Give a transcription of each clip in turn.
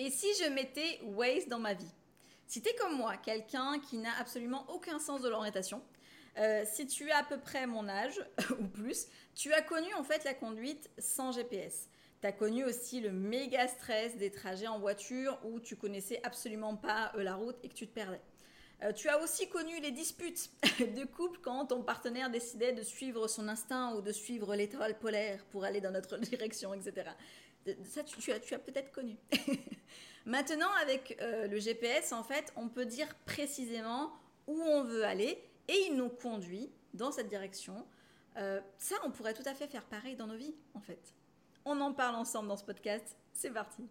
Et si je mettais Waze dans ma vie? Si tu es comme moi, quelqu'un qui n'a absolument aucun sens de l'orientation, euh, si tu as à peu près mon âge ou plus, tu as connu en fait la conduite sans GPS. Tu as connu aussi le méga stress des trajets en voiture où tu connaissais absolument pas euh, la route et que tu te perdais. Euh, tu as aussi connu les disputes de couple quand ton partenaire décidait de suivre son instinct ou de suivre l'étoile polaire pour aller dans notre direction, etc. Ça, tu, as, peut-être connu. Maintenant, avec euh, le GPS, en fait, on peut dire précisément où on veut aller et il nous conduit dans cette direction. Euh, ça, on pourrait tout à fait faire pareil dans nos vies, en fait. On en parle ensemble dans ce podcast. C'est parti.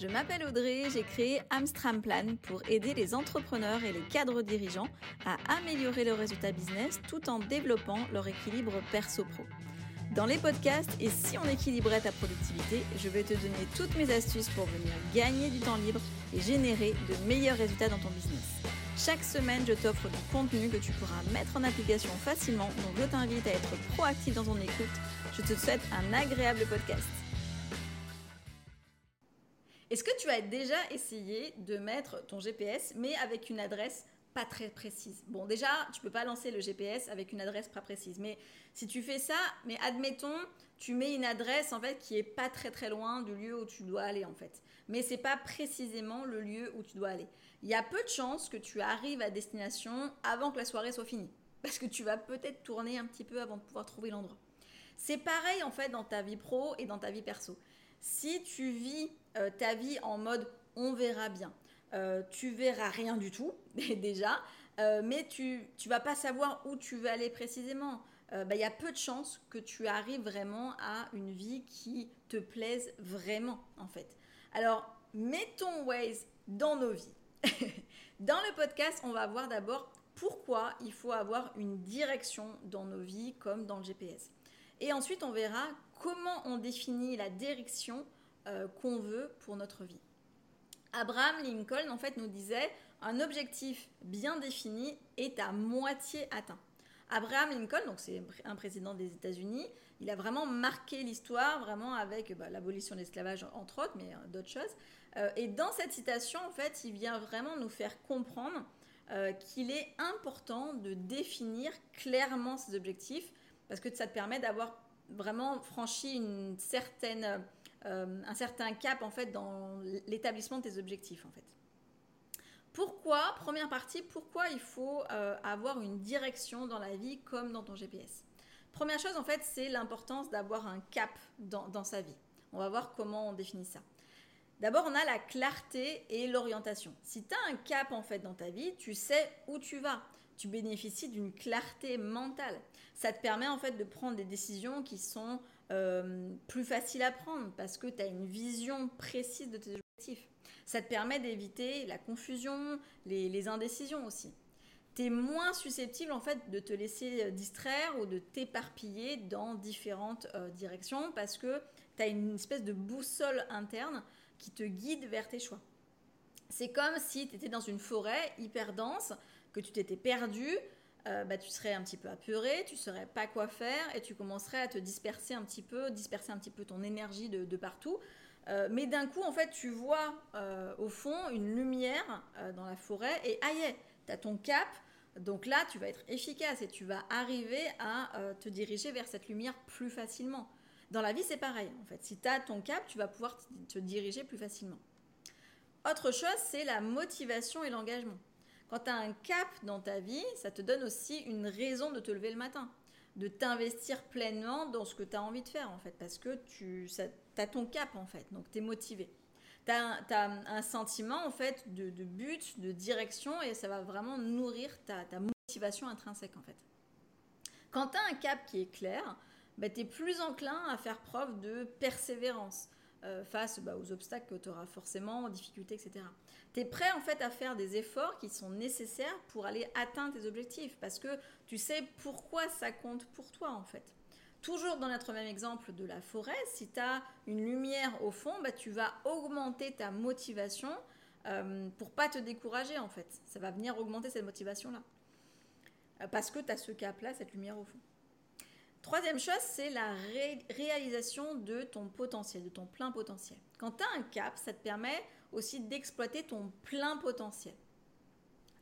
Je m'appelle Audrey, j'ai créé Amstram Plan pour aider les entrepreneurs et les cadres dirigeants à améliorer leurs résultats business tout en développant leur équilibre perso-pro. Dans les podcasts et si on équilibrait ta productivité, je vais te donner toutes mes astuces pour venir gagner du temps libre et générer de meilleurs résultats dans ton business. Chaque semaine, je t'offre du contenu que tu pourras mettre en application facilement, donc je t'invite à être proactif dans ton écoute. Je te souhaite un agréable podcast. Est-ce que tu as déjà essayé de mettre ton GPS mais avec une adresse pas très précise. Bon, déjà, tu peux pas lancer le GPS avec une adresse pas précise. Mais si tu fais ça, mais admettons, tu mets une adresse en fait qui est pas très très loin du lieu où tu dois aller en fait. Mais c'est pas précisément le lieu où tu dois aller. Il y a peu de chances que tu arrives à destination avant que la soirée soit finie, parce que tu vas peut-être tourner un petit peu avant de pouvoir trouver l'endroit. C'est pareil en fait dans ta vie pro et dans ta vie perso. Si tu vis euh, ta vie en mode on verra bien, euh, tu verras rien du tout déjà, euh, mais tu ne vas pas savoir où tu veux aller précisément. Euh, bah, il y a peu de chances que tu arrives vraiment à une vie qui te plaise vraiment en fait. Alors, mettons Waze dans nos vies. dans le podcast, on va voir d'abord pourquoi il faut avoir une direction dans nos vies comme dans le GPS. Et ensuite, on verra comment on définit la direction qu'on veut pour notre vie. Abraham Lincoln, en fait, nous disait un objectif bien défini est à moitié atteint. Abraham Lincoln, donc c'est un président des États-Unis, il a vraiment marqué l'histoire, vraiment avec bah, l'abolition de l'esclavage entre autres, mais euh, d'autres choses. Euh, et dans cette citation, en fait, il vient vraiment nous faire comprendre euh, qu'il est important de définir clairement ses objectifs, parce que ça te permet d'avoir vraiment franchi une certaine euh, un certain cap en fait dans l'établissement de tes objectifs en fait. Pourquoi, première partie, pourquoi il faut euh, avoir une direction dans la vie comme dans ton GPS Première chose en fait, c'est l'importance d'avoir un cap dans, sa vie. On va voir comment on définit ça. D'abord, on a la clarté et l'orientation. Si tu as un cap en fait dans ta vie, tu sais où tu vas. Tu bénéficies d'une clarté mentale. Ça te permet en fait de prendre des décisions qui sont euh, plus faciles à prendre parce que tu as une vision précise de tes objectifs. Ça te permet d'éviter la confusion, les, indécisions aussi. Tu es moins susceptible en fait de te laisser distraire ou de t'éparpiller dans différentes euh, directions parce que tu as une espèce de boussole interne qui te guide vers tes choix. C'est comme si tu étais dans une forêt hyper dense, que tu t'étais perdu, euh, bah, tu serais un petit peu apeuré, tu saurais pas quoi faire et tu commencerais à te disperser un petit peu, disperser un petit peu ton énergie de, partout. Euh, mais d'un coup, en fait, tu vois euh, au fond une lumière dans la forêt et aïe, tu as ton cap. Donc là, tu vas être efficace et tu vas arriver à te diriger vers cette lumière plus facilement. Dans la vie, c'est pareil. En fait, si tu as ton cap, tu vas pouvoir te diriger plus facilement. Autre chose, c'est la motivation et l'engagement. Quand tu as un cap dans ta vie, ça te donne aussi une raison de te lever le matin, de t'investir pleinement dans ce que tu as envie de faire en fait, parce que tu as ton cap en fait, donc tu es motivé. Tu as, un sentiment en fait de, but, de direction et ça va vraiment nourrir ta, motivation intrinsèque en fait. Quand tu as un cap qui est clair, bah, tu es plus enclin à faire preuve de persévérance euh, face bah, aux obstacles que tu auras forcément, aux difficultés, etc. Tu es prêt en fait à faire des efforts qui sont nécessaires pour aller atteindre tes objectifs parce que tu sais pourquoi ça compte pour toi en fait. Toujours dans notre même exemple de la forêt, si tu as une lumière au fond, bah, tu vas augmenter ta motivation euh, pour pas te décourager en fait. Ça va venir augmenter cette motivation-là. Euh, parce que tu as ce cap-là, cette lumière au fond. Troisième chose, c'est la réalisation de ton potentiel, de ton plein potentiel. Quand tu as un cap, ça te permet aussi d'exploiter ton plein potentiel.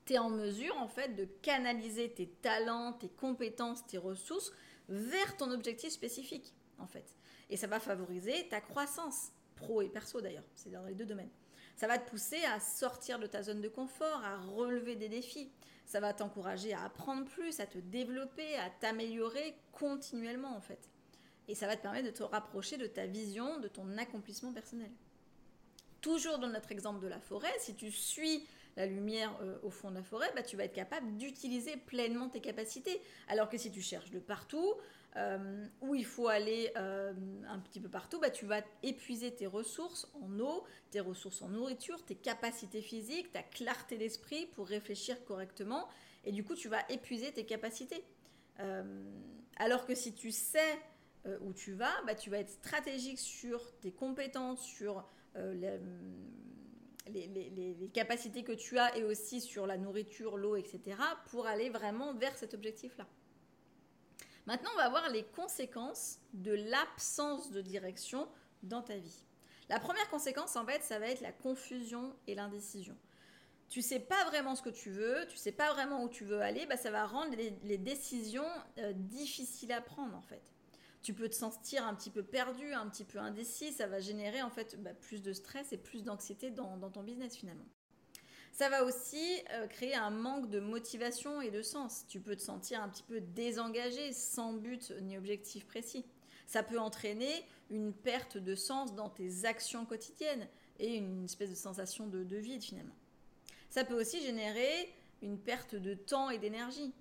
Tu es en mesure en fait de canaliser tes talents, tes compétences, tes ressources vers ton objectif spécifique en fait. Et ça va favoriser ta croissance, pro et perso d'ailleurs, c'est dans les deux domaines. Ça va te pousser à sortir de ta zone de confort, à relever des défis. Ça va t'encourager à apprendre plus, à te développer, à t'améliorer continuellement en fait. Et ça va te permettre de te rapprocher de ta vision, de ton accomplissement personnel. Toujours dans notre exemple de la forêt, si tu suis la lumière euh, au fond de la forêt, bah, tu vas être capable d'utiliser pleinement tes capacités. Alors que si tu cherches de partout, euh, où il faut aller euh, un petit peu partout, bah, tu vas épuiser tes ressources en eau, tes ressources en nourriture, tes capacités physiques, ta clarté d'esprit pour réfléchir correctement. Et du coup, tu vas épuiser tes capacités. Euh, alors que si tu sais où tu vas, bah, tu vas être stratégique sur tes compétences, sur les, les, capacités que tu as et aussi sur la nourriture, l'eau, etc. pour aller vraiment vers cet objectif-là. Maintenant, on va voir les conséquences de l'absence de direction dans ta vie. La première conséquence, en fait, ça va être la confusion et l'indécision. Tu sais pas vraiment ce que tu veux, tu sais pas vraiment où tu veux aller, bah, ça va rendre les, décisions euh, difficiles à prendre, en fait. Tu peux te sentir un petit peu perdu, un petit peu indécis, ça va générer en fait bah, plus de stress et plus d'anxiété dans ton business finalement. Ça va aussi euh, créer un manque de motivation et de sens. Tu peux te sentir un petit peu désengagé, sans but ni objectif précis. Ça peut entraîner une perte de sens dans tes actions quotidiennes et une espèce de sensation de, vide finalement. Ça peut aussi générer une perte de temps et d'énergie.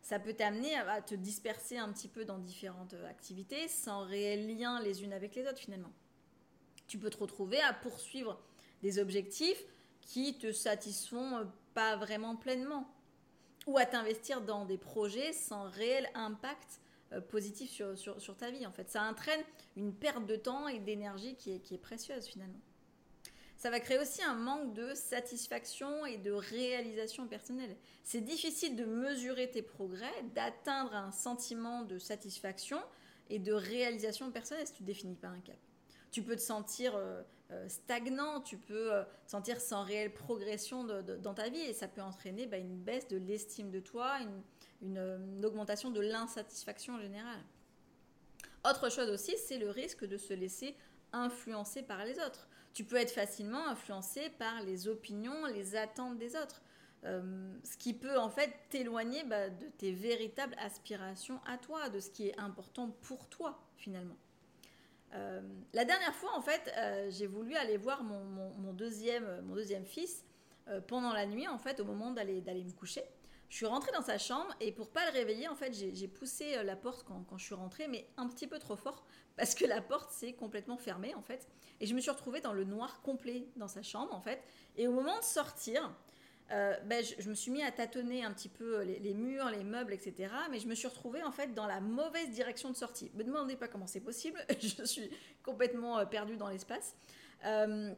Ça peut t'amener à te disperser un petit peu dans différentes activités sans réel lien les unes avec les autres finalement. Tu peux te retrouver à poursuivre des objectifs qui te satisfont euh, pas vraiment pleinement. Ou à t'investir dans des projets sans réel impact euh, positif sur, sur, ta vie. En fait, ça entraîne une perte de temps et d'énergie qui est, qui est précieuse finalement. Ça va créer aussi un manque de satisfaction et de réalisation personnelle. C'est difficile de mesurer tes progrès, d'atteindre un sentiment de satisfaction et de réalisation personnelle si tu définis pas un cap. Tu peux te sentir euh, euh, stagnant, tu peux euh, te sentir sans réelle progression dans ta vie et ça peut entraîner bah, une baisse de l'estime de toi, une, augmentation de l'insatisfaction en général. Autre chose aussi, c'est le risque de se laisser influencer par les autres. Tu peux être facilement influencé par les opinions, les attentes des autres. ce qui peut en fait t'éloigner bah, de tes véritables aspirations à toi, de ce qui est important pour toi finalement. Euh, la dernière fois, en fait, euh, j'ai voulu aller voir mon, deuxième, mon deuxième fils euh, pendant la nuit, en fait, au moment d'aller me coucher. Je suis rentrée dans sa chambre et pour pas le réveiller, en fait, j'ai poussé la porte quand, je suis rentrée, mais un petit peu trop fort parce que la porte s'est complètement fermée, en fait. Et je me suis retrouvée dans le noir complet dans sa chambre, en fait. Et au moment de sortir, euh, ben, je, me suis mis à tâtonner un petit peu les, murs, les meubles, etc. Mais je me suis retrouvée en fait dans la mauvaise direction de sortie. Ne me demandez pas comment c'est possible, je suis complètement euh, perdue dans l'espace. Euh,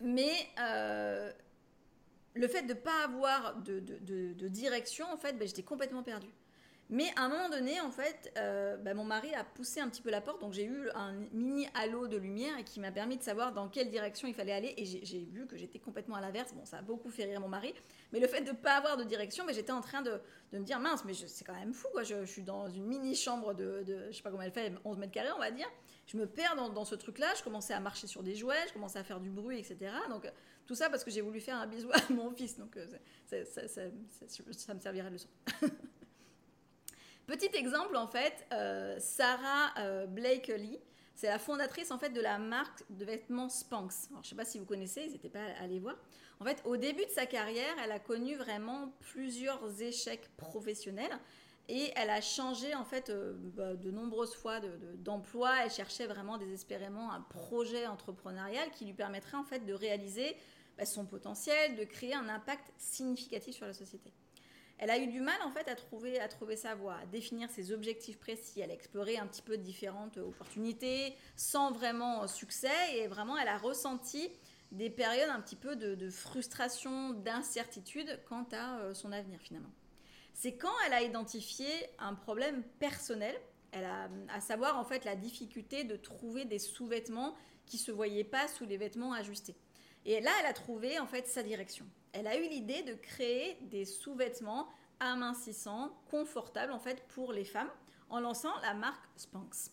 mais le fait de ne pas avoir de, direction, en fait, ben, j'étais complètement perdue. Mais à un moment donné, en fait, euh, bah, mon mari a poussé un petit peu la porte, donc j'ai eu un mini halo de lumière qui m'a permis de savoir dans quelle direction il fallait aller. Et j'ai vu que j'étais complètement à l'inverse. Bon, ça a beaucoup fait rire mon mari. Mais le fait de ne pas avoir de direction, j'étais en train de, me dire mince, mais c'est quand même fou. Je, suis dans une mini chambre de, je sais pas comment elle fait, 11 mètres carrés, on va dire. Je me perds dans, ce truc-là. Je commençais à marcher sur des jouets, je commençais à faire du bruit, etc. Donc tout ça parce que j'ai voulu faire un bisou à mon fils. Donc euh, ça, ça me servirait de leçon. Petit exemple, en fait, euh, Sarah euh, Blakely, c'est la fondatrice en fait de la marque de vêtements Spanx. je ne sais pas si vous connaissez, n'hésitez pas à aller voir. En fait, au début de sa carrière, elle a connu vraiment plusieurs échecs professionnels et elle a changé en fait euh, bah, de nombreuses fois d'emploi. elle cherchait vraiment désespérément un projet entrepreneurial qui lui permettrait en fait de réaliser bah, son potentiel, de créer un impact significatif sur la société. Elle a eu du mal en fait à trouver, à trouver sa voie, à définir ses objectifs précis. Elle a exploré un petit peu différentes opportunités sans vraiment succès et vraiment elle a ressenti des périodes un petit peu de, frustration, d'incertitude quant à euh, son avenir finalement. C'est quand elle a identifié un problème personnel, à savoir en fait la difficulté de trouver des sous-vêtements qui se voyaient pas sous les vêtements ajustés. Et là, elle a trouvé en fait sa direction. Elle a eu l'idée de créer des sous-vêtements amincissants, confortables en fait pour les femmes, en lançant la marque Spanx.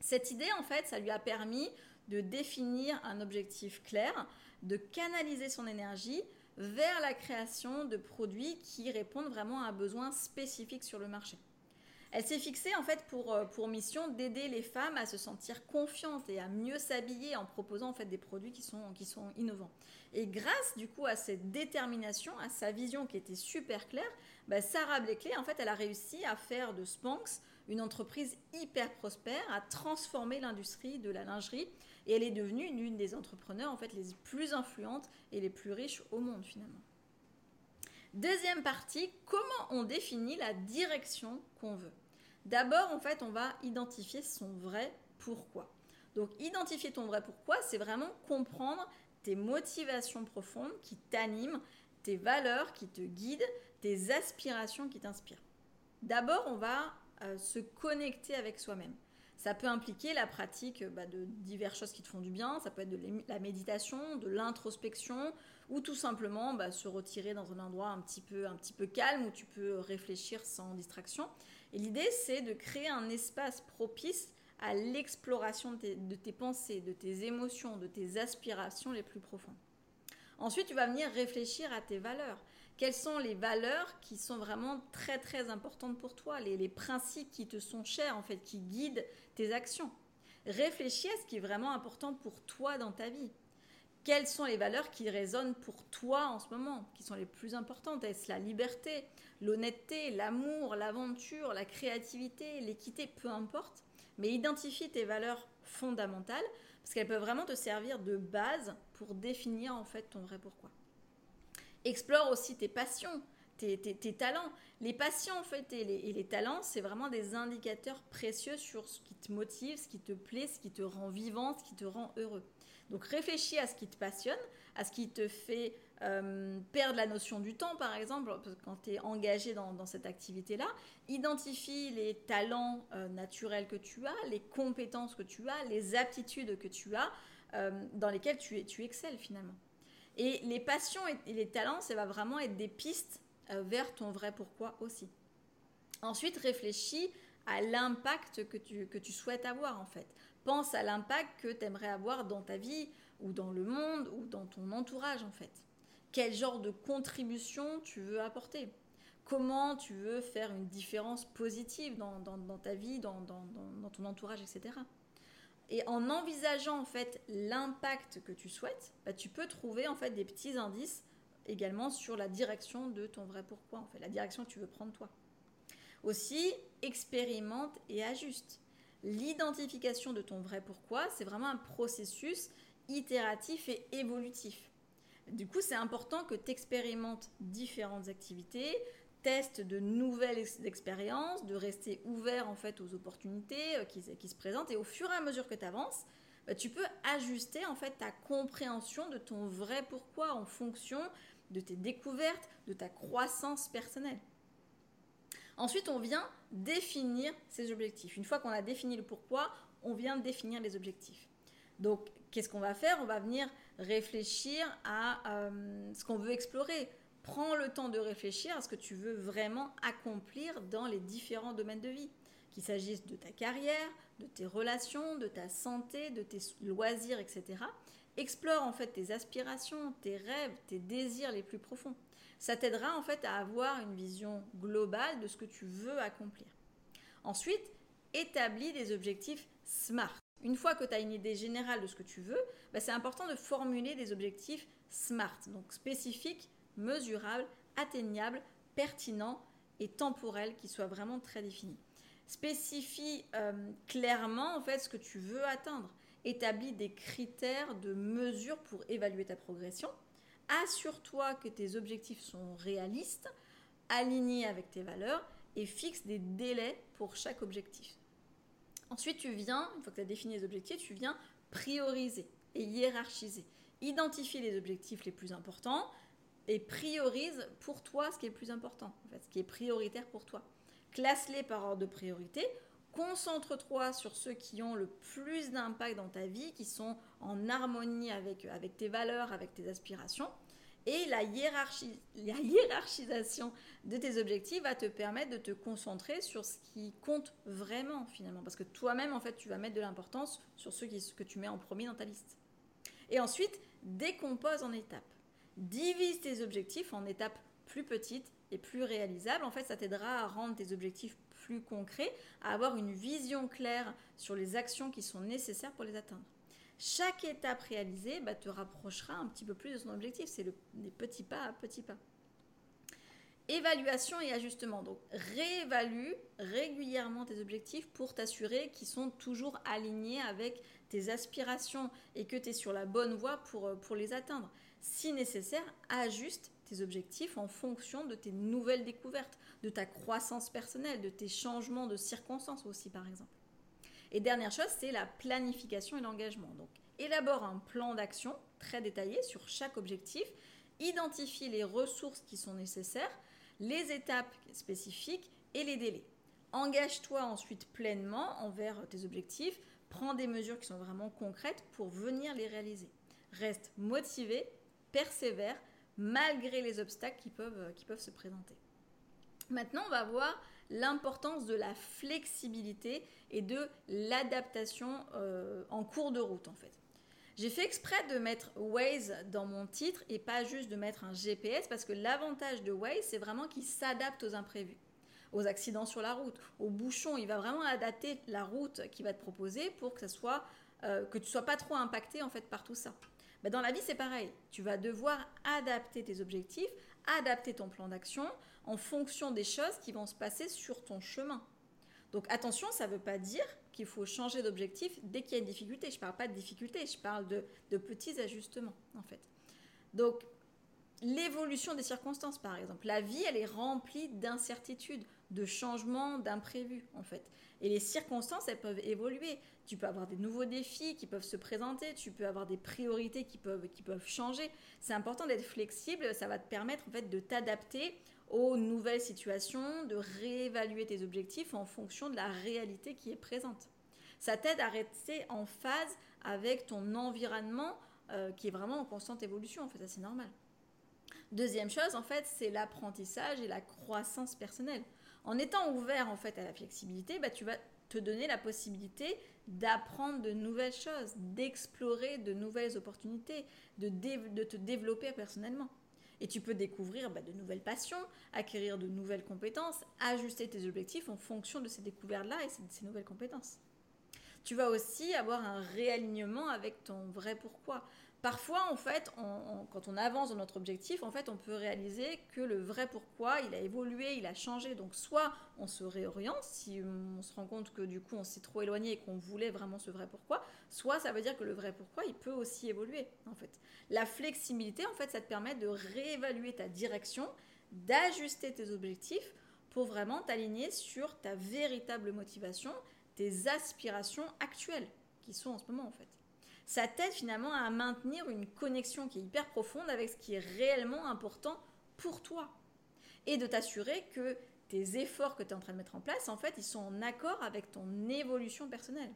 Cette idée, en fait, ça lui a permis de définir un objectif clair, de canaliser son énergie vers la création de produits qui répondent vraiment à un besoin spécifique sur le marché. Elle s'est fixée en fait pour, euh, pour mission d'aider les femmes à se sentir confiantes et à mieux s'habiller en proposant en fait des produits qui sont, qui sont innovants. Et grâce du coup à cette détermination, à sa vision qui était super claire, bah, Sarah Blakely en fait elle a réussi à faire de Spanx une entreprise hyper prospère, à transformer l'industrie de la lingerie et elle est devenue l'une des entrepreneurs en fait les plus influentes et les plus riches au monde finalement. Deuxième partie, comment on définit la direction qu'on veut. D'abord, en fait, on va identifier son vrai pourquoi. Donc, identifier ton vrai pourquoi, c'est vraiment comprendre tes motivations profondes qui t'animent, tes valeurs qui te guident, tes aspirations qui t'inspirent. D'abord, on va euh, se connecter avec soi-même. Ça peut impliquer la pratique bah, de diverses choses qui te font du bien, ça peut être de la méditation, de l'introspection, ou tout simplement bah, se retirer dans un endroit un petit, peu, calme où tu peux réfléchir sans distraction. Et l'idée, c'est de créer un espace propice à l'exploration de tes, pensées, de tes émotions, de tes aspirations les plus profondes. Ensuite, tu vas venir réfléchir à tes valeurs quelles sont les valeurs qui sont vraiment très très importantes pour toi, les, principes qui te sont chers en fait, qui guident tes actions? Réfléchis à ce qui est vraiment important pour toi dans ta vie. Quelles sont les valeurs qui résonnent pour toi en ce moment, qui sont les plus importantes? Est-ce la liberté, l'honnêteté, l'amour, l'aventure, la créativité, l'équité, peu importe? Mais identifie tes valeurs fondamentales parce qu'elles peuvent vraiment te servir de base pour définir en fait ton vrai pourquoi. Explore aussi tes passions, tes, talents. Les passions, en fait, et les, talents, c'est vraiment des indicateurs précieux sur ce qui te motive, ce qui te plaît, ce qui te rend vivant, ce qui te rend heureux. Donc réfléchis à ce qui te passionne, à ce qui te fait euh, perdre la notion du temps, par exemple, quand tu es engagé dans, cette activité-là. Identifie les talents euh, naturels que tu as, les compétences que tu as, les aptitudes que tu as, euh, dans lesquelles tu, tu excelles finalement. Et les passions et les talents, ça va vraiment être des pistes euh, vers ton vrai pourquoi aussi. Ensuite, réfléchis à l'impact que tu, que tu souhaites avoir en fait. Pense à l'impact que tu aimerais avoir dans ta vie ou dans le monde ou dans ton entourage en fait. Quel genre de contribution tu veux apporter? Comment tu veux faire une différence positive dans, dans, ta vie, dans, dans ton entourage, etc. Et en envisageant en fait l'impact que tu souhaites, bah, tu peux trouver en fait des petits indices également sur la direction de ton vrai pourquoi, en fait, la direction que tu veux prendre toi. Aussi, expérimente et ajuste. L'identification de ton vrai pourquoi, c'est vraiment un processus itératif et évolutif. Du coup, c'est important que tu expérimentes différentes activités, test de nouvelles expériences, de rester ouvert en fait aux opportunités euh, qui, se présentent et au fur et à mesure que tu avances, bah, tu peux ajuster en fait ta compréhension de ton vrai pourquoi en fonction de tes découvertes, de ta croissance personnelle. Ensuite, on vient définir ses objectifs. Une fois qu'on a défini le pourquoi, on vient définir les objectifs. Donc, qu'est-ce qu'on va faire? On va venir réfléchir à euh, ce qu'on veut explorer prends le temps de réfléchir à ce que tu veux vraiment accomplir dans les différents domaines de vie. Qu'il s'agisse de ta carrière, de tes relations, de ta santé, de tes loisirs, etc. Explore en fait tes aspirations, tes rêves, tes désirs les plus profonds. Ça t'aidera en fait à avoir une vision globale de ce que tu veux accomplir. Ensuite, établis des objectifs SMART. Une fois que tu as une idée générale de ce que tu veux, bah, c'est important de formuler des objectifs SMART, donc spécifiques, mesurable, atteignable, pertinent et temporel qui soit vraiment très défini. Spécifie euh, clairement en fait ce que tu veux atteindre. Établis des critères de mesure pour évaluer ta progression. Assure-toi que tes objectifs sont réalistes, alignés avec tes valeurs et fixe des délais pour chaque objectif. Ensuite, tu viens, une fois que tu as défini les objectifs, tu viens prioriser et hiérarchiser. Identifie les objectifs les plus importants, et priorise pour toi ce qui est le plus important, en fait, ce qui est prioritaire pour toi. Classe-les par ordre de priorité Concentre-toi sur ceux qui ont le plus d'impact dans ta vie, qui sont en harmonie avec, avec tes valeurs, avec tes aspirations. Et la, hiérarchisation de tes objectifs va te permettre de te concentrer sur ce qui compte vraiment finalement. Parce que toi-même, en fait, tu vas mettre de l'importance sur ce que tu mets en premier dans ta liste. Et ensuite, décompose en étapes. Divise tes objectifs en étapes plus petites et plus réalisables. En fait, ça t'aidera à rendre tes objectifs plus concrets, à avoir une vision claire sur les actions qui sont nécessaires pour les atteindre. Chaque étape réalisée bah, te rapprochera un petit peu plus de son objectif. C'est des petits pas à petits pas. Évaluation et ajustement. Donc, réévalue régulièrement tes objectifs pour t'assurer qu'ils sont toujours alignés avec tes aspirations et que tu es sur la bonne voie pour, euh, pour les atteindre. Si nécessaire, ajuste tes objectifs en fonction de tes nouvelles découvertes, de ta croissance personnelle, de tes changements de circonstances aussi, par exemple. Et dernière chose, c'est la planification et l'engagement. Donc, élabore un plan d'action très détaillé sur chaque objectif, identifie les ressources qui sont nécessaires, les étapes spécifiques et les délais. Engage-toi ensuite pleinement envers tes objectifs, prends des mesures qui sont vraiment concrètes pour venir les réaliser. Reste motivé, persévère, malgré les obstacles qui peuvent, qui peuvent se présenter. Maintenant, on va voir l'importance de la flexibilité et de l'adaptation euh, en cours de route en fait. J'ai fait exprès de mettre Waze dans mon titre et pas juste de mettre un GPS parce que l'avantage de Waze, c'est vraiment qu'il s'adapte aux imprévus, aux accidents sur la route, aux bouchons. Il va vraiment adapter la route qu'il va te proposer pour que, ça soit, euh, que tu sois pas trop impacté en fait par tout ça. Mais dans la vie, c'est pareil. Tu vas devoir adapter tes objectifs, adapter ton plan d'action en fonction des choses qui vont se passer sur ton chemin. Donc attention, ça ne veut pas dire qu'il faut changer d'objectif dès qu'il y a une difficulté. Je ne parle pas de difficulté, je parle de, petits ajustements en fait. Donc l'évolution des circonstances par exemple. La vie, elle est remplie d'incertitudes, de changements, d'imprévus en fait. Et les circonstances, elles peuvent évoluer. Tu peux avoir des nouveaux défis qui peuvent se présenter, tu peux avoir des priorités qui peuvent, qui peuvent changer. C'est important d'être flexible, ça va te permettre en fait de t'adapter aux nouvelles situations, de réévaluer tes objectifs en fonction de la réalité qui est présente. Ça t'aide à rester en phase avec ton environnement euh, qui est vraiment en constante évolution, en fait, c'est normal. Deuxième chose, en fait, c'est l'apprentissage et la croissance personnelle. En étant ouvert, en fait, à la flexibilité, bah, tu vas te donner la possibilité d'apprendre de nouvelles choses, d'explorer de nouvelles opportunités, de, te développer personnellement. Et tu peux découvrir bah, de nouvelles passions, acquérir de nouvelles compétences, ajuster tes objectifs en fonction de ces découvertes-là et de ces nouvelles compétences. Tu vas aussi avoir un réalignement avec ton vrai pourquoi. Parfois, en fait, quand on avance dans notre objectif, en fait, on peut réaliser que le vrai pourquoi, il a évolué, il a changé. Donc, soit on se réoriente si on se rend compte que du coup, on s'est trop éloigné et qu'on voulait vraiment ce vrai pourquoi, soit ça veut dire que le vrai pourquoi, il peut aussi évoluer, en fait. La flexibilité, en fait, ça te permet de réévaluer ta direction, d'ajuster tes objectifs pour vraiment t'aligner sur ta véritable motivation, tes aspirations actuelles qui sont en ce moment, en fait ça t'aide finalement à maintenir une connexion qui est hyper profonde avec ce qui est réellement important pour toi. Et de t'assurer que tes efforts que tu es en train de mettre en place, en fait, ils sont en accord avec ton évolution personnelle.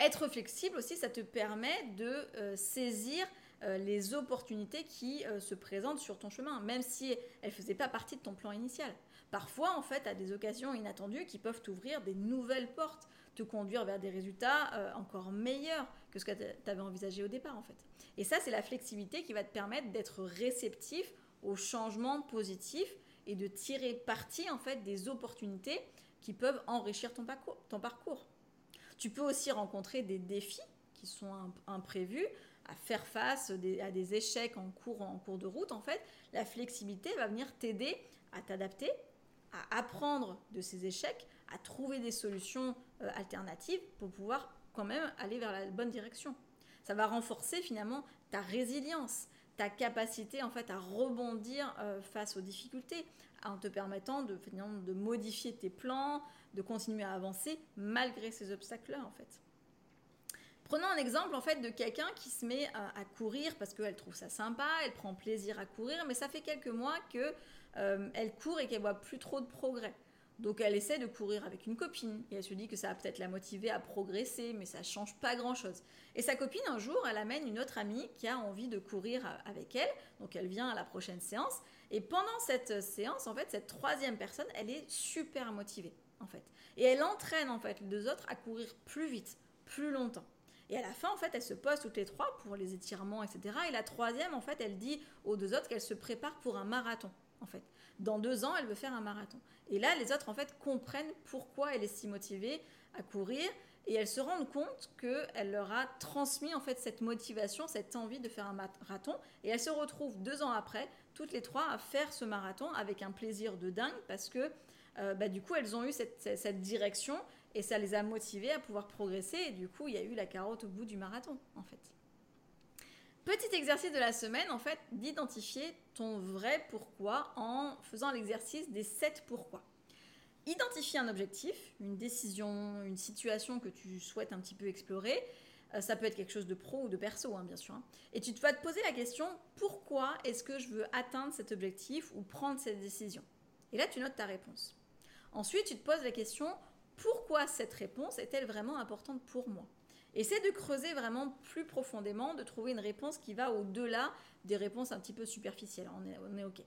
Être flexible aussi, ça te permet de euh, saisir euh, les opportunités qui euh, se présentent sur ton chemin, même si elles ne faisaient pas partie de ton plan initial. Parfois, en fait, à des occasions inattendues qui peuvent t'ouvrir des nouvelles portes, te conduire vers des résultats encore meilleurs que ce que tu avais envisagé au départ en fait. Et ça, c'est la flexibilité qui va te permettre d'être réceptif aux changements positifs et de tirer parti en fait des opportunités qui peuvent enrichir ton parcours. Tu peux aussi rencontrer des défis qui sont imprévus, à faire face à des échecs en cours, en cours de route. En fait, la flexibilité va venir t'aider à t'adapter, à apprendre de ces échecs, à trouver des solutions euh, alternatives pour pouvoir quand même aller vers la bonne direction. Ça va renforcer finalement ta résilience, ta capacité en fait à rebondir euh, face aux difficultés, en te permettant de, de modifier tes plans, de continuer à avancer malgré ces obstacles-là en fait. Prenons un exemple en fait de quelqu'un qui se met à, courir parce qu'elle trouve ça sympa, elle prend plaisir à courir, mais ça fait quelques mois que euh, elle court et qu'elle voit plus trop de progrès. Donc elle essaie de courir avec une copine et elle se dit que ça va peut-être la motiver à progresser, mais ça change pas grand-chose. Et sa copine un jour, elle amène une autre amie qui a envie de courir avec elle, donc elle vient à la prochaine séance. Et pendant cette séance, en fait, cette troisième personne, elle est super motivée, en fait, et elle entraîne en fait les deux autres à courir plus vite, plus longtemps. Et à la fin, en fait, elles se posent toutes les trois pour les étirements, etc. Et la troisième, en fait, elle dit aux deux autres qu'elle se prépare pour un marathon, en fait. Dans deux ans, elle veut faire un marathon. Et là, les autres, en fait, comprennent pourquoi elle est si motivée à courir et elles se rendent compte qu'elle leur a transmis en fait cette motivation, cette envie de faire un marathon. Et elles se retrouvent deux ans après, toutes les trois, à faire ce marathon avec un plaisir de dingue parce que euh, bah, du coup, elles ont eu cette, cette, direction et ça les a motivées à pouvoir progresser. Et du coup, il y a eu la carotte au bout du marathon, en fait. Petit exercice de la semaine, en fait, d'identifier ton vrai pourquoi en faisant l'exercice des 7 pourquoi. Identifie un objectif, une décision, une situation que tu souhaites un petit peu explorer. Euh, ça peut être quelque chose de pro ou de perso, hein, bien sûr. Hein. Et tu vas te poser la question pourquoi est-ce que je veux atteindre cet objectif ou prendre cette décision? Et là, tu notes ta réponse. Ensuite, tu te poses la question pourquoi cette réponse est-elle vraiment importante pour moi? Essaie de creuser vraiment plus profondément, de trouver une réponse qui va au-delà des réponses un petit peu superficielles. On est, OK.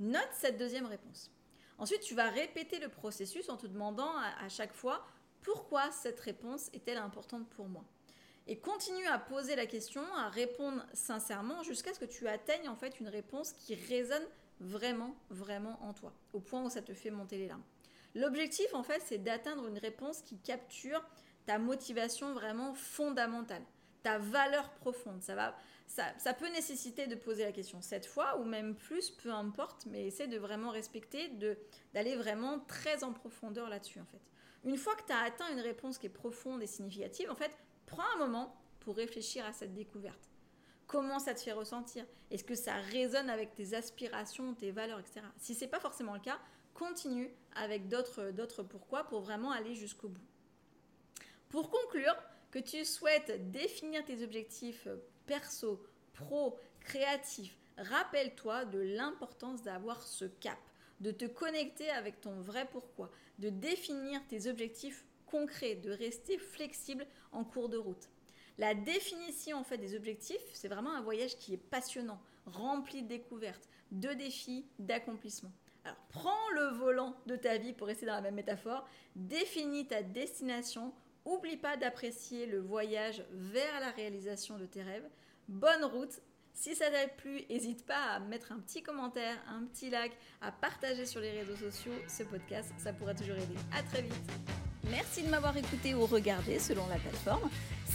Note cette deuxième réponse. Ensuite, tu vas répéter le processus en te demandant à, chaque fois pourquoi cette réponse est-elle importante pour moi? Et continue à poser la question, à répondre sincèrement jusqu'à ce que tu atteignes en fait une réponse qui résonne vraiment, vraiment en toi, au point où ça te fait monter les larmes. L'objectif en fait, c'est d'atteindre une réponse qui capture ta motivation vraiment fondamentale, ta valeur profonde. Ça, va, ça, peut nécessiter de poser la question cette fois ou même plus, peu importe, mais essaie de vraiment respecter, d'aller vraiment très en profondeur là-dessus en fait. Une fois que tu as atteint une réponse qui est profonde et significative, en fait, prends un moment pour réfléchir à cette découverte. Comment ça te fait ressentir? Est-ce que ça résonne avec tes aspirations, tes valeurs, etc. Si c'est pas forcément le cas, continue avec d'autres pourquoi pour vraiment aller jusqu'au bout. Pour conclure, que tu souhaites définir tes objectifs perso, pro, créatifs, rappelle-toi de l'importance d'avoir ce cap, de te connecter avec ton vrai pourquoi, de définir tes objectifs concrets, de rester flexible en cours de route. La définition en fait des objectifs, c'est vraiment un voyage qui est passionnant, rempli de découvertes, de défis, d'accomplissements. Alors prends le volant de ta vie pour rester dans la même métaphore, définis ta destination, Oublie pas d'apprécier le voyage vers la réalisation de tes rêves. Bonne route si ça t'a plu, n'hésite pas à mettre un petit commentaire, un petit like, à partager sur les réseaux sociaux ce podcast, ça pourra toujours aider. À très vite. Merci de m'avoir écouté ou regardé selon la plateforme.